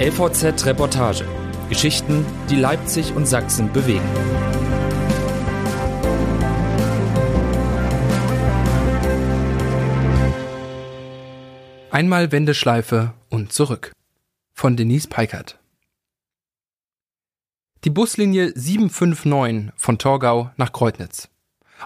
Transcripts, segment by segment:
LVZ Reportage. Geschichten, die Leipzig und Sachsen bewegen. Einmal Wendeschleife und zurück. Von Denise Peikert. Die Buslinie 759 von Torgau nach Kreutnitz.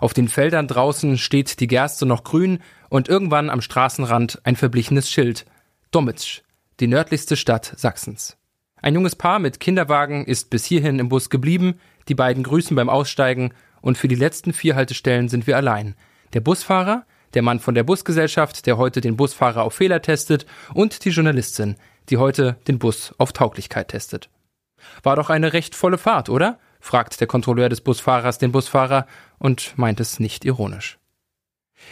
Auf den Feldern draußen steht die Gerste noch grün und irgendwann am Straßenrand ein verblichenes Schild. Domitsch, die nördlichste Stadt Sachsens. Ein junges Paar mit Kinderwagen ist bis hierhin im Bus geblieben, die beiden grüßen beim Aussteigen und für die letzten vier Haltestellen sind wir allein. Der Busfahrer, der Mann von der Busgesellschaft, der heute den Busfahrer auf Fehler testet und die Journalistin, die heute den Bus auf Tauglichkeit testet. War doch eine recht volle Fahrt, oder? fragt der Kontrolleur des Busfahrers den Busfahrer und meint es nicht ironisch.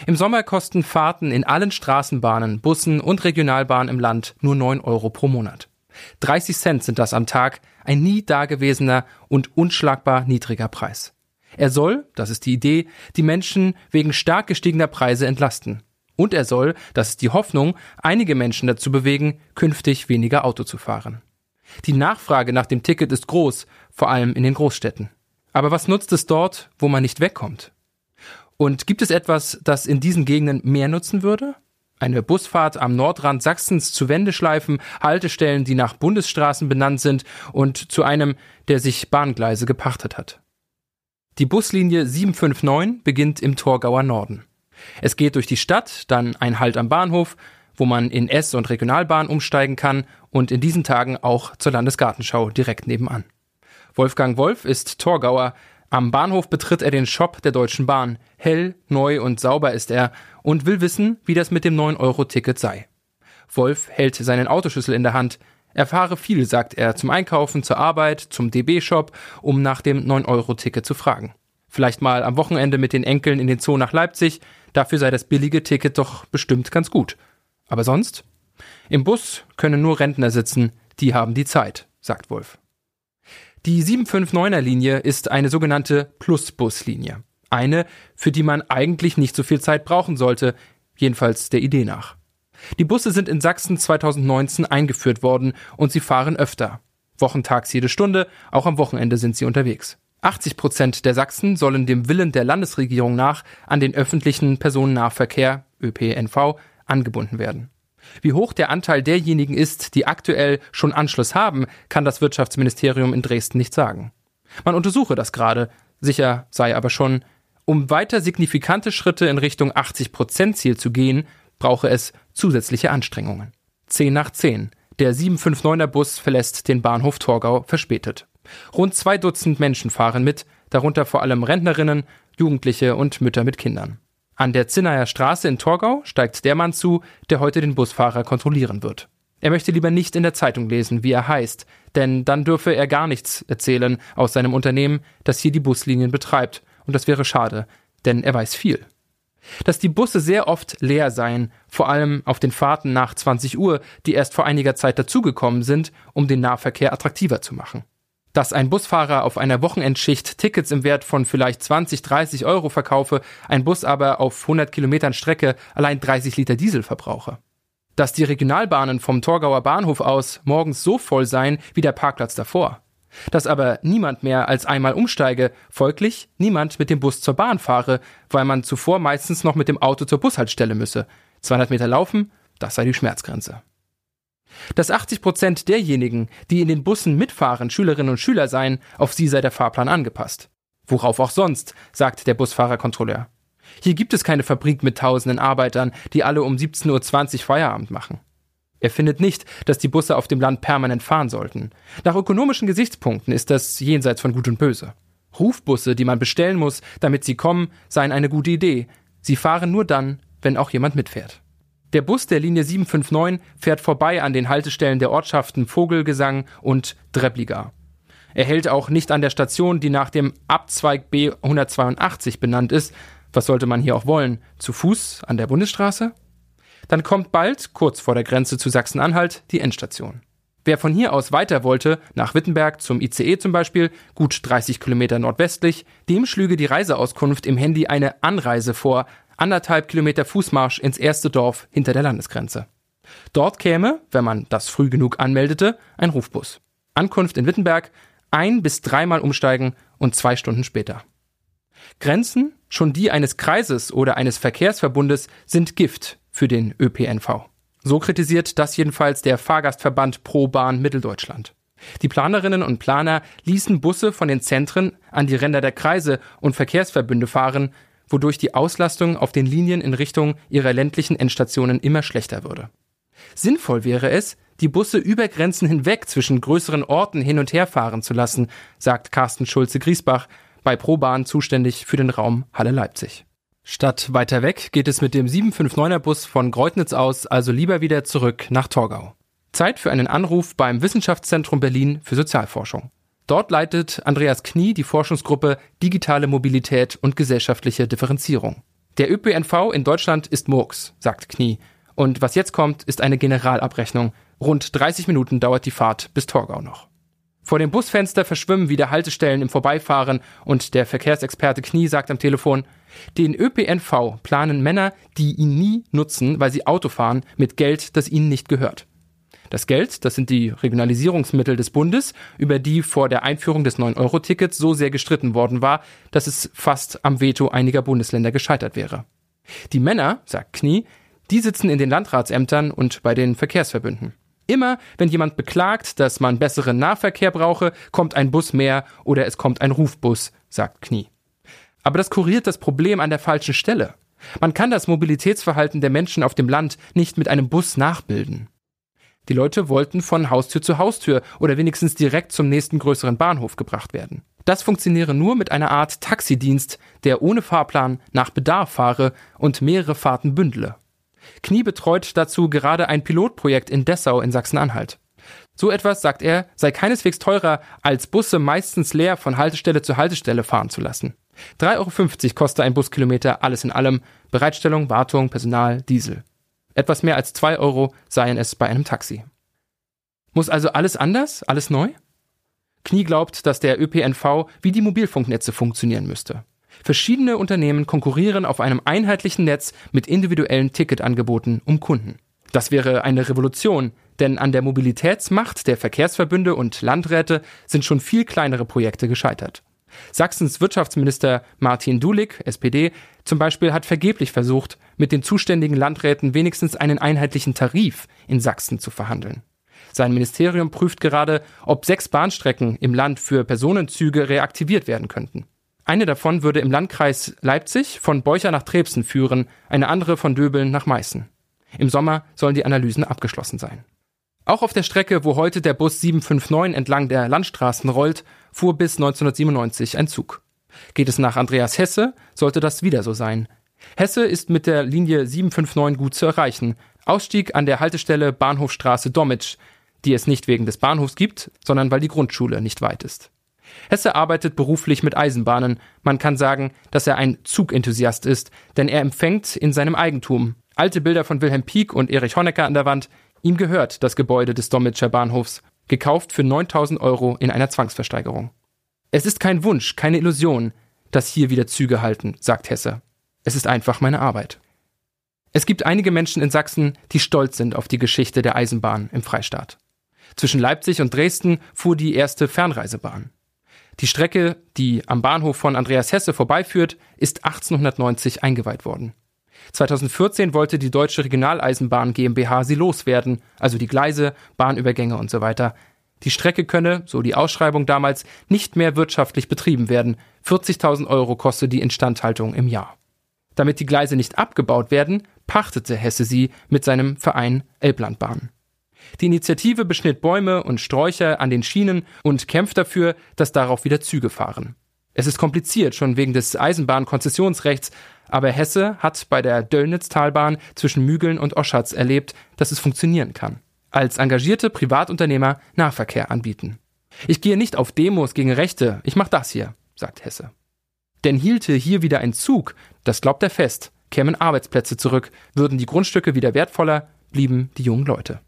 Im Sommer kosten Fahrten in allen Straßenbahnen, Bussen und Regionalbahnen im Land nur 9 Euro pro Monat. 30 Cent sind das am Tag, ein nie dagewesener und unschlagbar niedriger Preis. Er soll, das ist die Idee, die Menschen wegen stark gestiegener Preise entlasten. Und er soll, das ist die Hoffnung, einige Menschen dazu bewegen, künftig weniger Auto zu fahren. Die Nachfrage nach dem Ticket ist groß, vor allem in den Großstädten. Aber was nutzt es dort, wo man nicht wegkommt? Und gibt es etwas, das in diesen Gegenden mehr nutzen würde? Eine Busfahrt am Nordrand Sachsens zu Wendeschleifen, Haltestellen, die nach Bundesstraßen benannt sind und zu einem, der sich Bahngleise gepachtet hat. Die Buslinie 759 beginnt im Torgauer Norden. Es geht durch die Stadt, dann ein Halt am Bahnhof, wo man in S- und Regionalbahn umsteigen kann und in diesen Tagen auch zur Landesgartenschau direkt nebenan. Wolfgang Wolf ist Torgauer, am Bahnhof betritt er den Shop der Deutschen Bahn. Hell, neu und sauber ist er und will wissen, wie das mit dem 9-Euro-Ticket sei. Wolf hält seinen Autoschlüssel in der Hand. Er fahre viel, sagt er, zum Einkaufen, zur Arbeit, zum DB-Shop, um nach dem 9-Euro-Ticket zu fragen. Vielleicht mal am Wochenende mit den Enkeln in den Zoo nach Leipzig, dafür sei das billige Ticket doch bestimmt ganz gut. Aber sonst? Im Bus können nur Rentner sitzen, die haben die Zeit, sagt Wolf. Die 759er Linie ist eine sogenannte Plusbuslinie. Eine, für die man eigentlich nicht so viel Zeit brauchen sollte, jedenfalls der Idee nach. Die Busse sind in Sachsen 2019 eingeführt worden und sie fahren öfter. Wochentags jede Stunde, auch am Wochenende sind sie unterwegs. 80 Prozent der Sachsen sollen dem Willen der Landesregierung nach an den öffentlichen Personennahverkehr, ÖPNV, angebunden werden. Wie hoch der Anteil derjenigen ist, die aktuell schon Anschluss haben, kann das Wirtschaftsministerium in Dresden nicht sagen. Man untersuche das gerade, sicher sei aber schon, um weiter signifikante Schritte in Richtung 80%-Ziel zu gehen, brauche es zusätzliche Anstrengungen. 10 nach 10. Der 759er Bus verlässt den Bahnhof Torgau verspätet. Rund zwei Dutzend Menschen fahren mit, darunter vor allem Rentnerinnen, Jugendliche und Mütter mit Kindern. An der Zinnayer Straße in Torgau steigt der Mann zu, der heute den Busfahrer kontrollieren wird. Er möchte lieber nicht in der Zeitung lesen, wie er heißt, denn dann dürfe er gar nichts erzählen aus seinem Unternehmen, das hier die Buslinien betreibt, und das wäre schade, denn er weiß viel. Dass die Busse sehr oft leer seien, vor allem auf den Fahrten nach 20 Uhr, die erst vor einiger Zeit dazugekommen sind, um den Nahverkehr attraktiver zu machen dass ein Busfahrer auf einer Wochenendschicht Tickets im Wert von vielleicht 20, 30 Euro verkaufe, ein Bus aber auf 100 Kilometern Strecke allein 30 Liter Diesel verbrauche. Dass die Regionalbahnen vom Torgauer Bahnhof aus morgens so voll seien wie der Parkplatz davor. Dass aber niemand mehr als einmal umsteige, folglich niemand mit dem Bus zur Bahn fahre, weil man zuvor meistens noch mit dem Auto zur Bushaltestelle müsse. 200 Meter laufen, das sei die Schmerzgrenze. Dass 80 Prozent derjenigen, die in den Bussen mitfahren, Schülerinnen und Schüler seien, auf sie sei der Fahrplan angepasst. Worauf auch sonst, sagt der Busfahrerkontrolleur. Hier gibt es keine Fabrik mit tausenden Arbeitern, die alle um 17.20 Uhr Feierabend machen. Er findet nicht, dass die Busse auf dem Land permanent fahren sollten. Nach ökonomischen Gesichtspunkten ist das jenseits von Gut und Böse. Rufbusse, die man bestellen muss, damit sie kommen, seien eine gute Idee. Sie fahren nur dann, wenn auch jemand mitfährt. Der Bus der Linie 759 fährt vorbei an den Haltestellen der Ortschaften Vogelgesang und Drebliga. Er hält auch nicht an der Station, die nach dem Abzweig B 182 benannt ist. Was sollte man hier auch wollen? Zu Fuß an der Bundesstraße? Dann kommt bald, kurz vor der Grenze zu Sachsen-Anhalt, die Endstation. Wer von hier aus weiter wollte, nach Wittenberg zum ICE zum Beispiel, gut 30 Kilometer nordwestlich, dem schlüge die Reiseauskunft im Handy eine Anreise vor, anderthalb Kilometer Fußmarsch ins erste Dorf hinter der Landesgrenze. Dort käme, wenn man das früh genug anmeldete, ein Rufbus. Ankunft in Wittenberg, ein bis dreimal umsteigen und zwei Stunden später. Grenzen, schon die eines Kreises oder eines Verkehrsverbundes, sind Gift für den ÖPNV. So kritisiert das jedenfalls der Fahrgastverband Pro Bahn Mitteldeutschland. Die Planerinnen und Planer ließen Busse von den Zentren an die Ränder der Kreise und Verkehrsverbünde fahren, wodurch die Auslastung auf den Linien in Richtung ihrer ländlichen Endstationen immer schlechter würde. Sinnvoll wäre es, die Busse über Grenzen hinweg zwischen größeren Orten hin und her fahren zu lassen, sagt Carsten Schulze-Griesbach, bei ProBahn zuständig für den Raum Halle Leipzig. Statt weiter weg geht es mit dem 759er Bus von Greutnitz aus also lieber wieder zurück nach Torgau. Zeit für einen Anruf beim Wissenschaftszentrum Berlin für Sozialforschung. Dort leitet Andreas Knie die Forschungsgruppe Digitale Mobilität und gesellschaftliche Differenzierung. Der ÖPNV in Deutschland ist Murks, sagt Knie. Und was jetzt kommt, ist eine Generalabrechnung. Rund 30 Minuten dauert die Fahrt bis Torgau noch. Vor dem Busfenster verschwimmen wieder Haltestellen im Vorbeifahren und der Verkehrsexperte Knie sagt am Telefon, den ÖPNV planen Männer, die ihn nie nutzen, weil sie Auto fahren, mit Geld, das ihnen nicht gehört. Das Geld, das sind die Regionalisierungsmittel des Bundes, über die vor der Einführung des 9-Euro-Tickets so sehr gestritten worden war, dass es fast am Veto einiger Bundesländer gescheitert wäre. Die Männer, sagt Knie, die sitzen in den Landratsämtern und bei den Verkehrsverbünden. Immer, wenn jemand beklagt, dass man besseren Nahverkehr brauche, kommt ein Bus mehr oder es kommt ein Rufbus, sagt Knie. Aber das kuriert das Problem an der falschen Stelle. Man kann das Mobilitätsverhalten der Menschen auf dem Land nicht mit einem Bus nachbilden. Die Leute wollten von Haustür zu Haustür oder wenigstens direkt zum nächsten größeren Bahnhof gebracht werden. Das funktioniere nur mit einer Art Taxidienst, der ohne Fahrplan nach Bedarf fahre und mehrere Fahrten bündele. Knie betreut dazu gerade ein Pilotprojekt in Dessau in Sachsen-Anhalt. So etwas, sagt er, sei keineswegs teurer, als Busse meistens leer von Haltestelle zu Haltestelle fahren zu lassen. 3,50 Euro koste ein Buskilometer alles in allem, Bereitstellung, Wartung, Personal, Diesel. Etwas mehr als 2 Euro seien es bei einem Taxi. Muss also alles anders, alles neu? Knie glaubt, dass der ÖPNV wie die Mobilfunknetze funktionieren müsste. Verschiedene Unternehmen konkurrieren auf einem einheitlichen Netz mit individuellen Ticketangeboten um Kunden. Das wäre eine Revolution, denn an der Mobilitätsmacht der Verkehrsverbünde und Landräte sind schon viel kleinere Projekte gescheitert. Sachsens Wirtschaftsminister Martin Dulig, SPD, zum Beispiel hat vergeblich versucht, mit den zuständigen Landräten wenigstens einen einheitlichen Tarif in Sachsen zu verhandeln. Sein Ministerium prüft gerade, ob sechs Bahnstrecken im Land für Personenzüge reaktiviert werden könnten. Eine davon würde im Landkreis Leipzig von Beucher nach Trebsen führen, eine andere von Döbeln nach Meißen. Im Sommer sollen die Analysen abgeschlossen sein. Auch auf der Strecke, wo heute der Bus 759 entlang der Landstraßen rollt, fuhr bis 1997 ein Zug. Geht es nach Andreas Hesse, sollte das wieder so sein. Hesse ist mit der Linie 759 gut zu erreichen. Ausstieg an der Haltestelle Bahnhofstraße Dommitsch, die es nicht wegen des Bahnhofs gibt, sondern weil die Grundschule nicht weit ist. Hesse arbeitet beruflich mit Eisenbahnen. Man kann sagen, dass er ein Zugenthusiast ist, denn er empfängt in seinem Eigentum alte Bilder von Wilhelm Pieck und Erich Honecker an der Wand, Ihm gehört das Gebäude des Domitscher Bahnhofs, gekauft für 9000 Euro in einer Zwangsversteigerung. Es ist kein Wunsch, keine Illusion, dass hier wieder Züge halten, sagt Hesse. Es ist einfach meine Arbeit. Es gibt einige Menschen in Sachsen, die stolz sind auf die Geschichte der Eisenbahn im Freistaat. Zwischen Leipzig und Dresden fuhr die erste Fernreisebahn. Die Strecke, die am Bahnhof von Andreas Hesse vorbeiführt, ist 1890 eingeweiht worden. 2014 wollte die Deutsche Regionaleisenbahn GmbH sie loswerden, also die Gleise, Bahnübergänge und so weiter. Die Strecke könne, so die Ausschreibung damals, nicht mehr wirtschaftlich betrieben werden. 40.000 Euro koste die Instandhaltung im Jahr. Damit die Gleise nicht abgebaut werden, pachtete Hesse sie mit seinem Verein Elblandbahn. Die Initiative beschnitt Bäume und Sträucher an den Schienen und kämpft dafür, dass darauf wieder Züge fahren. Es ist kompliziert, schon wegen des Eisenbahnkonzessionsrechts, aber Hesse hat bei der Döllnitztalbahn zwischen Mügeln und Oschatz erlebt, dass es funktionieren kann. Als engagierte Privatunternehmer Nahverkehr anbieten. Ich gehe nicht auf Demos gegen Rechte, ich mach das hier, sagt Hesse. Denn hielte hier wieder ein Zug, das glaubt er fest, kämen Arbeitsplätze zurück, würden die Grundstücke wieder wertvoller, blieben die jungen Leute.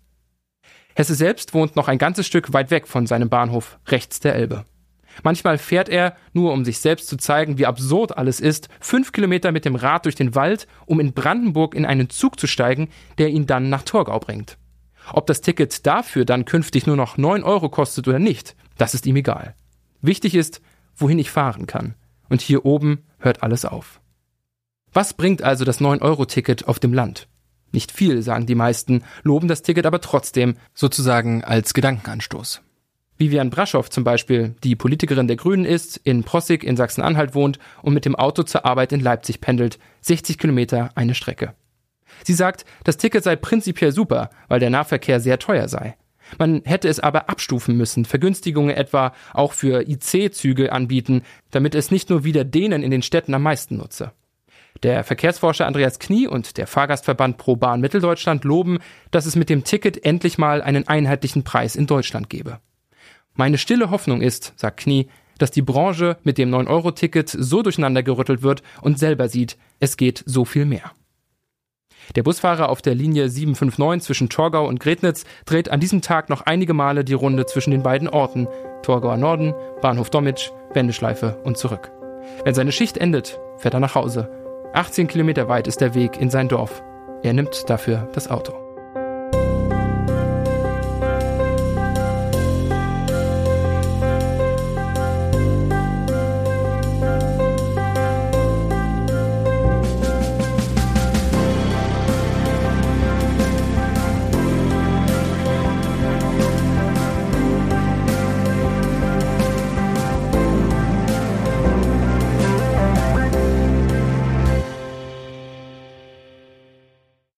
Hesse selbst wohnt noch ein ganzes Stück weit weg von seinem Bahnhof, rechts der Elbe. Manchmal fährt er, nur um sich selbst zu zeigen, wie absurd alles ist, fünf Kilometer mit dem Rad durch den Wald, um in Brandenburg in einen Zug zu steigen, der ihn dann nach Torgau bringt. Ob das Ticket dafür dann künftig nur noch neun Euro kostet oder nicht, das ist ihm egal. Wichtig ist, wohin ich fahren kann. Und hier oben hört alles auf. Was bringt also das 9-Euro-Ticket auf dem Land? Nicht viel, sagen die meisten, loben das Ticket aber trotzdem, sozusagen als Gedankenanstoß. Vivian Braschow zum Beispiel, die Politikerin der Grünen ist, in Prossig in Sachsen-Anhalt wohnt und mit dem Auto zur Arbeit in Leipzig pendelt, 60 Kilometer eine Strecke. Sie sagt, das Ticket sei prinzipiell super, weil der Nahverkehr sehr teuer sei. Man hätte es aber abstufen müssen, Vergünstigungen etwa auch für IC-Züge anbieten, damit es nicht nur wieder denen in den Städten am meisten nutze. Der Verkehrsforscher Andreas Knie und der Fahrgastverband Pro Bahn Mitteldeutschland loben, dass es mit dem Ticket endlich mal einen einheitlichen Preis in Deutschland gebe. Meine stille Hoffnung ist, sagt Knie, dass die Branche mit dem 9-Euro-Ticket so durcheinandergerüttelt wird und selber sieht, es geht so viel mehr. Der Busfahrer auf der Linie 759 zwischen Torgau und Gretnitz dreht an diesem Tag noch einige Male die Runde zwischen den beiden Orten, Torgauer Norden, Bahnhof Dommitsch, Wendeschleife und zurück. Wenn seine Schicht endet, fährt er nach Hause. 18 Kilometer weit ist der Weg in sein Dorf. Er nimmt dafür das Auto.